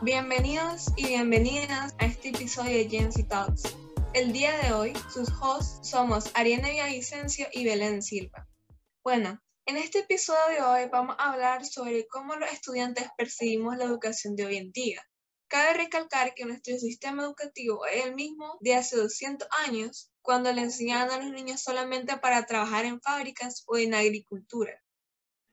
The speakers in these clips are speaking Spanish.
Bienvenidos y bienvenidas a este episodio de Gen Talks. El día de hoy, sus hosts somos Ariana Villavicencio y Belén Silva. Bueno, en este episodio de hoy vamos a hablar sobre cómo los estudiantes percibimos la educación de hoy en día. Cabe recalcar que nuestro sistema educativo es el mismo de hace 200 años, cuando le enseñaban a los niños solamente para trabajar en fábricas o en agricultura.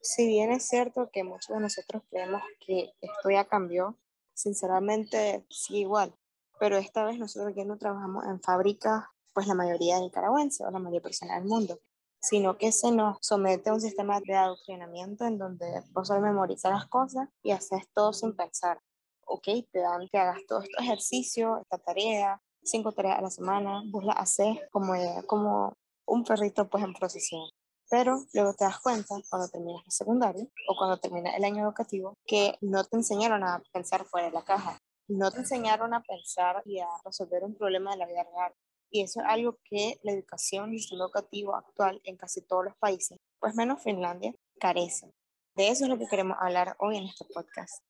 Si bien es cierto que muchos de nosotros creemos que esto ya cambió, sinceramente sí igual. Pero esta vez nosotros ya no trabajamos en fábricas, pues la mayoría de nicaragüenses o la mayoría de personas del mundo, sino que se nos somete a un sistema de adoctrinamiento en donde vos solo memorizas las cosas y haces todo sin pensar. Ok, te dan que hagas todo este ejercicio, esta tarea, cinco tareas a la semana, vos la haces como, como un perrito pues en procesión. Pero luego te das cuenta cuando terminas el secundario o cuando terminas el año educativo que no te enseñaron a pensar fuera de la caja, no te enseñaron a pensar y a resolver un problema de la vida real. Y eso es algo que la educación y el sistema educativo actual en casi todos los países, pues menos Finlandia, carece. De eso es lo que queremos hablar hoy en este podcast.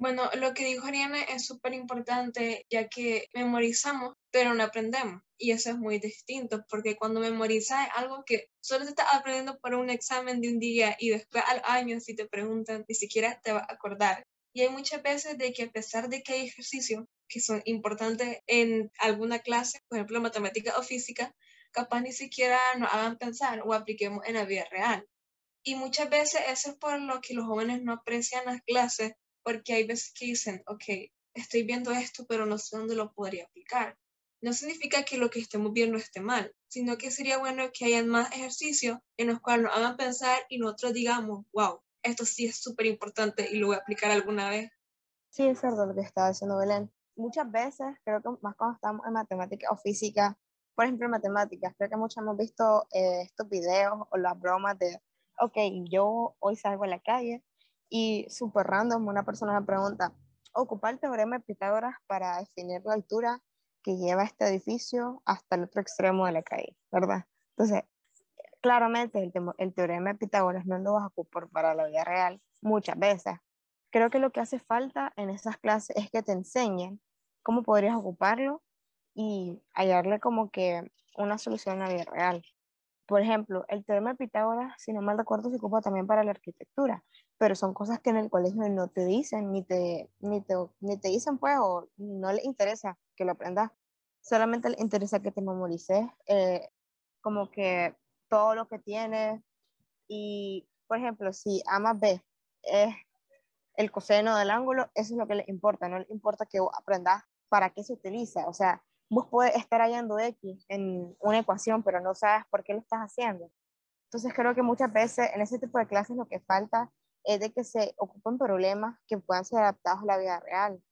Bueno, lo que dijo Ariana es súper importante ya que memorizamos, pero no aprendemos. Y eso es muy distinto, porque cuando memorizas algo que solo te estás aprendiendo para un examen de un día y después al año, si te preguntan, ni siquiera te vas a acordar. Y hay muchas veces de que a pesar de que hay ejercicios que son importantes en alguna clase, por ejemplo matemática o física, capaz ni siquiera nos hagan pensar o apliquemos en la vida real. Y muchas veces eso es por lo que los jóvenes no aprecian las clases porque hay veces que dicen, ok, estoy viendo esto, pero no sé dónde lo podría aplicar. No significa que lo que estemos viendo esté mal, sino que sería bueno que hayan más ejercicios en los cuales nos hagan pensar y nosotros digamos, wow, esto sí es súper importante y lo voy a aplicar alguna vez. Sí, es cierto lo que estaba diciendo Belén. Muchas veces, creo que más cuando estamos en matemática o física, por ejemplo en matemáticas, creo que muchos hemos visto eh, estos videos o las bromas de, ok, yo hoy salgo a la calle y súper random, una persona me pregunta, ¿ocupar el teorema de Pitágoras para definir la altura que lleva este edificio hasta el otro extremo de la calle, ¿verdad? Entonces, claramente el, el teorema de Pitágoras no lo vas a ocupar para la vida real muchas veces. Creo que lo que hace falta en esas clases es que te enseñen cómo podrías ocuparlo y hallarle como que una solución a la vida real. Por ejemplo, el teorema de Pitágoras, si no mal recuerdo, se ocupa también para la arquitectura, pero son cosas que en el colegio no te dicen, ni te, ni te, ni te dicen, pues, o no les interesa que lo aprendas. Solamente les interesa que te memorices eh, como que todo lo que tienes. Y, por ejemplo, si A más B es el coseno del ángulo, eso es lo que les importa, no les importa que aprendas para qué se utiliza. O sea, vos puedes estar hallando X en una ecuación, pero no sabes por qué lo estás haciendo. Entonces creo que muchas veces en ese tipo de clases lo que falta es de que se ocupen problemas que puedan ser adaptados a la vida real.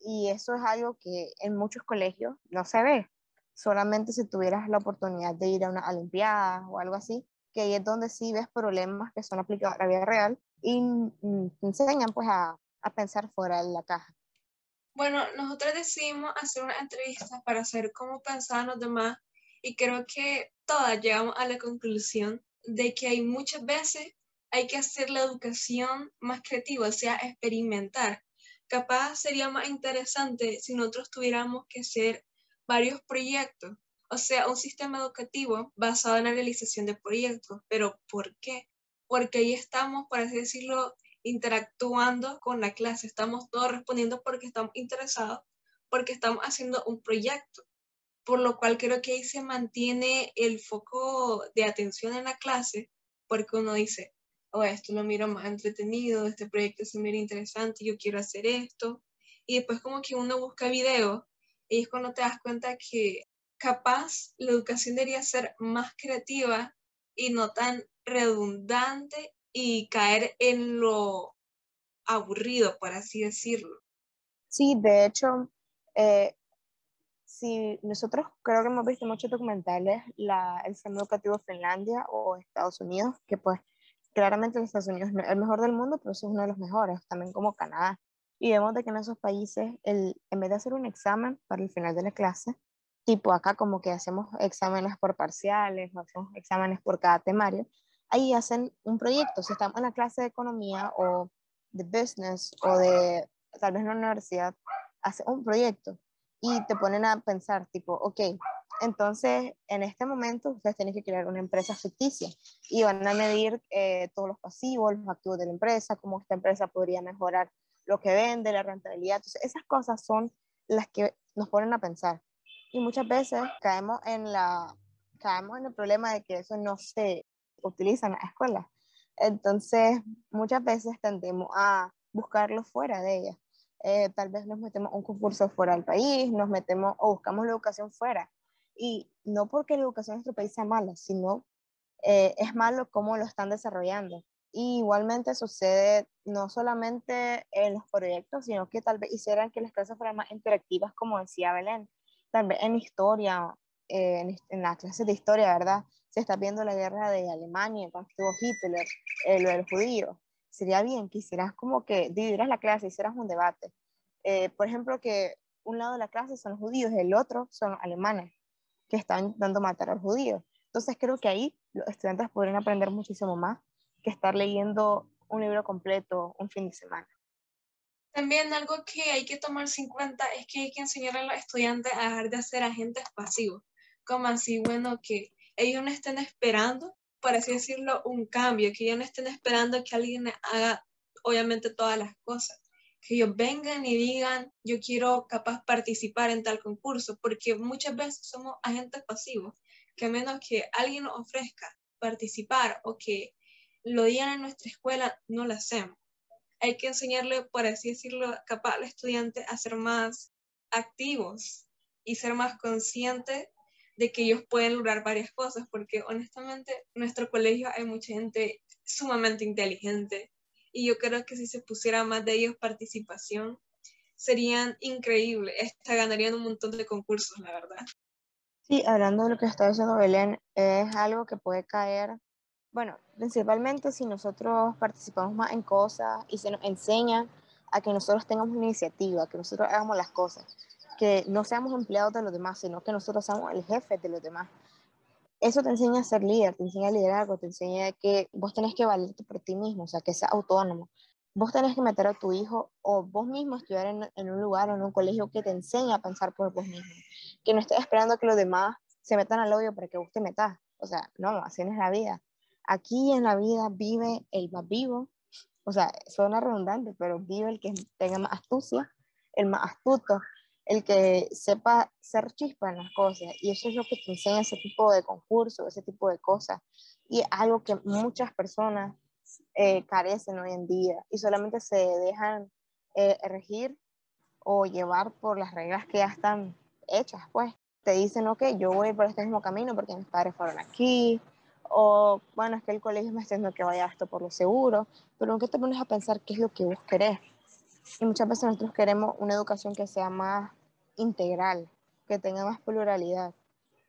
Y eso es algo que en muchos colegios no se ve. Solamente si tuvieras la oportunidad de ir a una olimpiada o algo así, que ahí es donde sí ves problemas que son aplicados a la vida real y mm, te enseñan pues a, a pensar fuera de la caja. Bueno, nosotros decidimos hacer una entrevista para saber cómo pensaban los demás y creo que todas llegamos a la conclusión de que hay muchas veces hay que hacer la educación más creativa, o sea, experimentar. Capaz sería más interesante si nosotros tuviéramos que hacer varios proyectos, o sea, un sistema educativo basado en la realización de proyectos. Pero ¿por qué? Porque ahí estamos, por así decirlo, interactuando con la clase, estamos todos respondiendo porque estamos interesados, porque estamos haciendo un proyecto, por lo cual creo que ahí se mantiene el foco de atención en la clase, porque uno dice, oh, esto lo miro más entretenido, este proyecto se mira interesante, yo quiero hacer esto, y después como que uno busca videos, y es cuando te das cuenta que capaz la educación debería ser más creativa y no tan redundante y caer en lo aburrido, por así decirlo. Sí, de hecho, eh, si nosotros creo que hemos visto muchos documentales, la, el sistema educativo de Finlandia o Estados Unidos, que pues claramente Estados Unidos es el mejor del mundo, pero es uno de los mejores, también como Canadá. Y vemos de que en esos países, el, en vez de hacer un examen para el final de la clase, tipo acá como que hacemos exámenes por parciales o hacemos exámenes por cada temario, ahí hacen un proyecto. Si estamos en la clase de economía o de business o de tal vez en la universidad, hace un proyecto y te ponen a pensar, tipo, ok, entonces en este momento ustedes tienen que crear una empresa ficticia y van a medir eh, todos los pasivos, los activos de la empresa, cómo esta empresa podría mejorar lo que vende, la rentabilidad. Entonces, esas cosas son las que nos ponen a pensar. Y muchas veces caemos en, la, caemos en el problema de que eso no se utiliza en la escuela. Entonces, muchas veces tendemos a buscarlo fuera de ella. Eh, tal vez nos metemos un concurso fuera del país, nos metemos o buscamos la educación fuera. Y no porque la educación en nuestro país sea mala, sino eh, es malo cómo lo están desarrollando. Y igualmente sucede no solamente en los proyectos, sino que tal vez hicieran que las clases fueran más interactivas, como decía Belén. Tal vez en historia, eh, en, en las clases de historia, ¿verdad? Se está viendo la guerra de Alemania, cuando estuvo Hitler, eh, lo del judío. Sería bien que hicieras como que dividieras la clase, hicieras un debate. Eh, por ejemplo, que un lado de la clase son los judíos el otro son alemanes, que están intentando matar a los judíos. Entonces creo que ahí los estudiantes podrían aprender muchísimo más que estar leyendo un libro completo un fin de semana. También algo que hay que tomarse en cuenta es que hay que enseñar a los estudiantes a dejar de ser agentes pasivos, como así, bueno, que ellos no estén esperando, por así decirlo, un cambio, que ellos no estén esperando que alguien haga, obviamente, todas las cosas, que ellos vengan y digan, yo quiero capaz participar en tal concurso, porque muchas veces somos agentes pasivos, que a menos que alguien nos ofrezca participar o que lo digan en nuestra escuela, no lo hacemos. Hay que enseñarle, por así decirlo, capaz al estudiante a ser más activos y ser más conscientes de que ellos pueden lograr varias cosas, porque honestamente en nuestro colegio hay mucha gente sumamente inteligente y yo creo que si se pusiera más de ellos participación, serían increíbles, Esta ganarían un montón de concursos, la verdad. Sí, hablando de lo que está diciendo Belén, es algo que puede caer bueno, principalmente si nosotros participamos más en cosas y se nos enseña a que nosotros tengamos una iniciativa, que nosotros hagamos las cosas, que no seamos empleados de los demás, sino que nosotros seamos el jefe de los demás. Eso te enseña a ser líder, te enseña a liderazgo, te enseña que vos tenés que valerte por ti mismo, o sea, que seas autónomo. Vos tenés que meter a tu hijo o vos mismo estudiar en, un lugar o en un colegio que te enseñe a pensar por vos mismo. Que no estés esperando que los demás se metan al odio para que vos te metas. O sea, no, así no es la vida Aquí en la vida vive el más vivo, o sea, suena redundante, pero vive el que tenga más astucia, el más astuto, el que sepa ser chispa en las cosas. Y eso es lo que te enseña ese tipo de concurso, ese tipo de cosas. Y algo que muchas personas eh, carecen hoy en día y solamente se dejan eh, regir o llevar por las reglas que ya están hechas, pues. Te dicen, ok, yo voy por este mismo camino porque mis padres fueron aquí, o bueno, es que el colegio me está diciendo que vaya esto por lo seguro, pero nunca te pones a pensar qué es lo que vos querés. Y muchas veces nosotros queremos una educación que sea más integral, que tenga más pluralidad.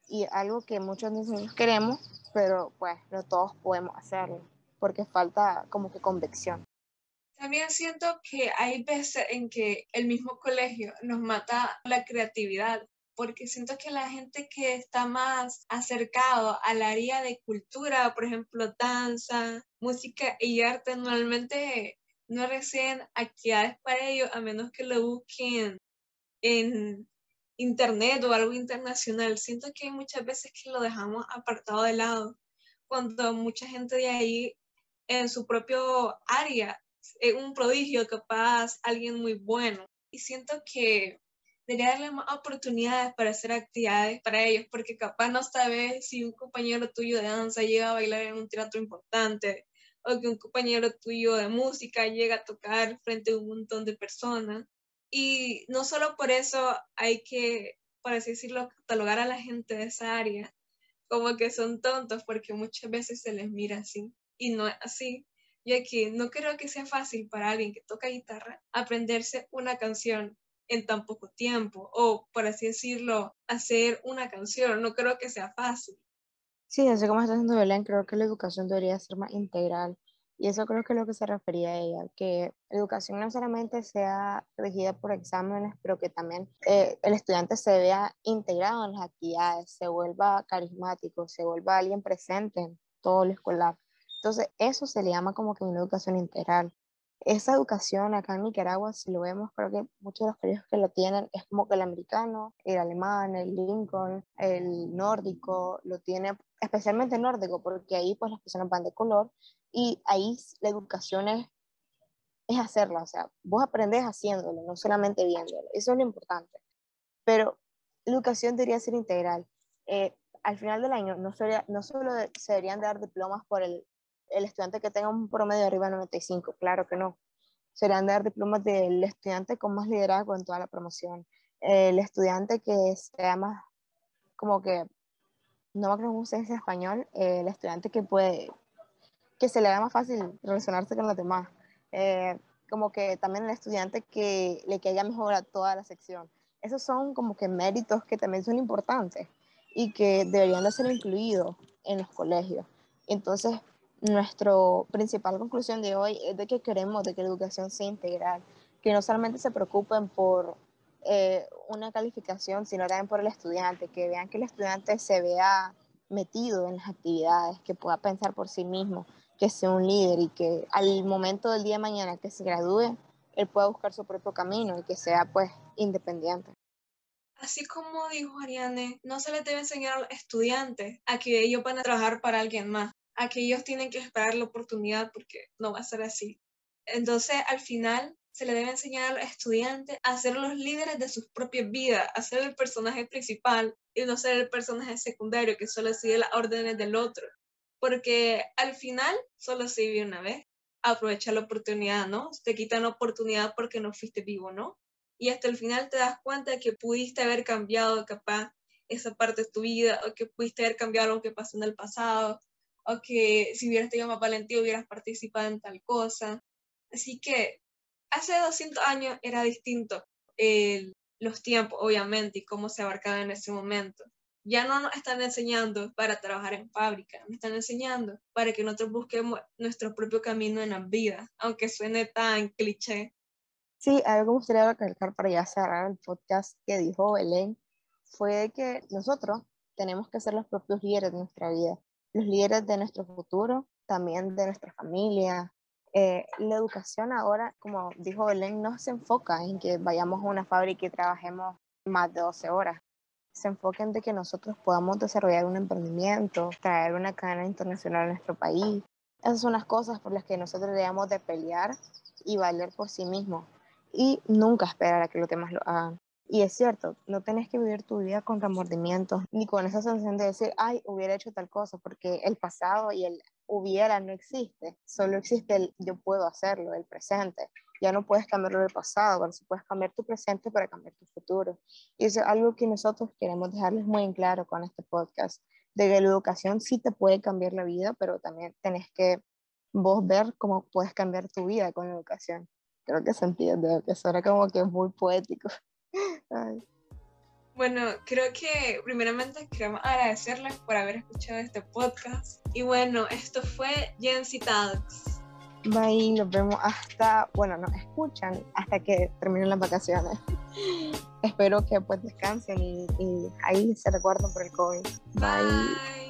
Y algo que muchos nosotros queremos, pero pues no todos podemos hacerlo, porque falta como que convicción. También siento que hay veces en que el mismo colegio nos mata la creatividad porque siento que la gente que está más acercado al área de cultura, por ejemplo, danza, música y arte, normalmente no reciben actividades para ellos a menos que lo busquen en internet o algo internacional. Siento que hay muchas veces que lo dejamos apartado de lado, cuando mucha gente de ahí en su propio área es un prodigio, capaz, alguien muy bueno. Y siento que debería darle más oportunidades para hacer actividades para ellos, porque capaz no sabes si un compañero tuyo de danza llega a bailar en un teatro importante o que un compañero tuyo de música llega a tocar frente a un montón de personas. Y no solo por eso hay que, por así decirlo, catalogar a la gente de esa área como que son tontos, porque muchas veces se les mira así y no es así ya que no creo que sea fácil para alguien que toca guitarra aprenderse una canción en tan poco tiempo o, por así decirlo, hacer una canción. No creo que sea fácil. Sí, así como está diciendo Belén, creo que la educación debería ser más integral. Y eso creo que es lo que se refería a ella, que educación no solamente sea regida por exámenes, pero que también eh, el estudiante se vea integrado en las actividades, se vuelva carismático, se vuelva alguien presente en todo lo escolar. Entonces, eso se le llama como que una educación integral. esa educación acá en Nicaragua, si lo vemos, creo que muchos de los colegios que lo tienen es como que el americano, el alemán, el Lincoln, el nórdico, lo tiene especialmente nórdico, porque ahí pues las personas van de color y ahí la educación es, es hacerla, o sea, vos aprendes haciéndolo, no solamente viéndolo, eso es lo importante. Pero la educación debería ser integral. Eh, al final del año no, sería, no solo se deberían dar diplomas por el el estudiante que tenga un promedio de arriba de 95, claro que no. Serían dar diplomas del estudiante con más liderazgo en toda la promoción. El estudiante que sea más, como que, no me acuerdo cómo se español, el estudiante que puede, que se le haga más fácil relacionarse con los demás. Eh, como que también el estudiante que le caiga mejor a toda la sección. Esos son como que méritos que también son importantes y que deberían de ser incluidos en los colegios. Entonces, nuestra principal conclusión de hoy es de que queremos de que la educación sea integral, que no solamente se preocupen por eh, una calificación, sino también por el estudiante, que vean que el estudiante se vea metido en las actividades, que pueda pensar por sí mismo, que sea un líder y que al momento del día de mañana que se gradúe, él pueda buscar su propio camino y que sea pues independiente. Así como dijo Ariane, no se les debe enseñar a los estudiantes a que ellos van a trabajar para alguien más, a que ellos tienen que esperar la oportunidad porque no va a ser así. Entonces, al final, se le debe enseñar a los estudiantes a ser los líderes de sus propias vidas, a ser el personaje principal y no ser el personaje secundario que solo sigue las órdenes del otro. Porque al final solo se vive una vez. Aprovecha la oportunidad, ¿no? Te quitan la oportunidad porque no fuiste vivo, ¿no? Y hasta el final te das cuenta de que pudiste haber cambiado capaz esa parte de tu vida o que pudiste haber cambiado lo que pasó en el pasado o que si hubieras tenido más valentía hubieras participado en tal cosa. Así que hace 200 años era distinto los tiempos, obviamente, y cómo se abarcaba en ese momento. Ya no nos están enseñando para trabajar en fábrica, nos están enseñando para que nosotros busquemos nuestro propio camino en la vida, aunque suene tan cliché. Sí, algo que me gustaría recalcar para ya cerrar el podcast que dijo Belén fue que nosotros tenemos que ser los propios líderes de nuestra vida los líderes de nuestro futuro, también de nuestra familia. Eh, la educación ahora, como dijo Belén, no se enfoca en que vayamos a una fábrica y trabajemos más de 12 horas. Se enfoca en de que nosotros podamos desarrollar un emprendimiento, traer una cadena internacional a nuestro país. Esas son las cosas por las que nosotros debemos de pelear y valer por sí mismos y nunca esperar a que los demás lo hagan. Y es cierto, no tenés que vivir tu vida con remordimientos ni con esa sensación de decir, ay, hubiera hecho tal cosa, porque el pasado y el hubiera no existe, solo existe el yo puedo hacerlo, el presente. Ya no puedes cambiarlo del pasado, pero sí puedes cambiar tu presente para cambiar tu futuro. Y eso es algo que nosotros queremos dejarles muy en claro con este podcast, de que la educación sí te puede cambiar la vida, pero también tenés que vos ver cómo puedes cambiar tu vida con la educación. Creo que se entiende, que suena como que es muy poético. Bueno, creo que primeramente queremos agradecerles por haber escuchado este podcast. Y bueno, esto fue Gen Talks. Bye, nos vemos hasta, bueno, nos escuchan hasta que terminen las vacaciones. Espero que pues descansen y, y ahí se recuerden por el COVID. Bye.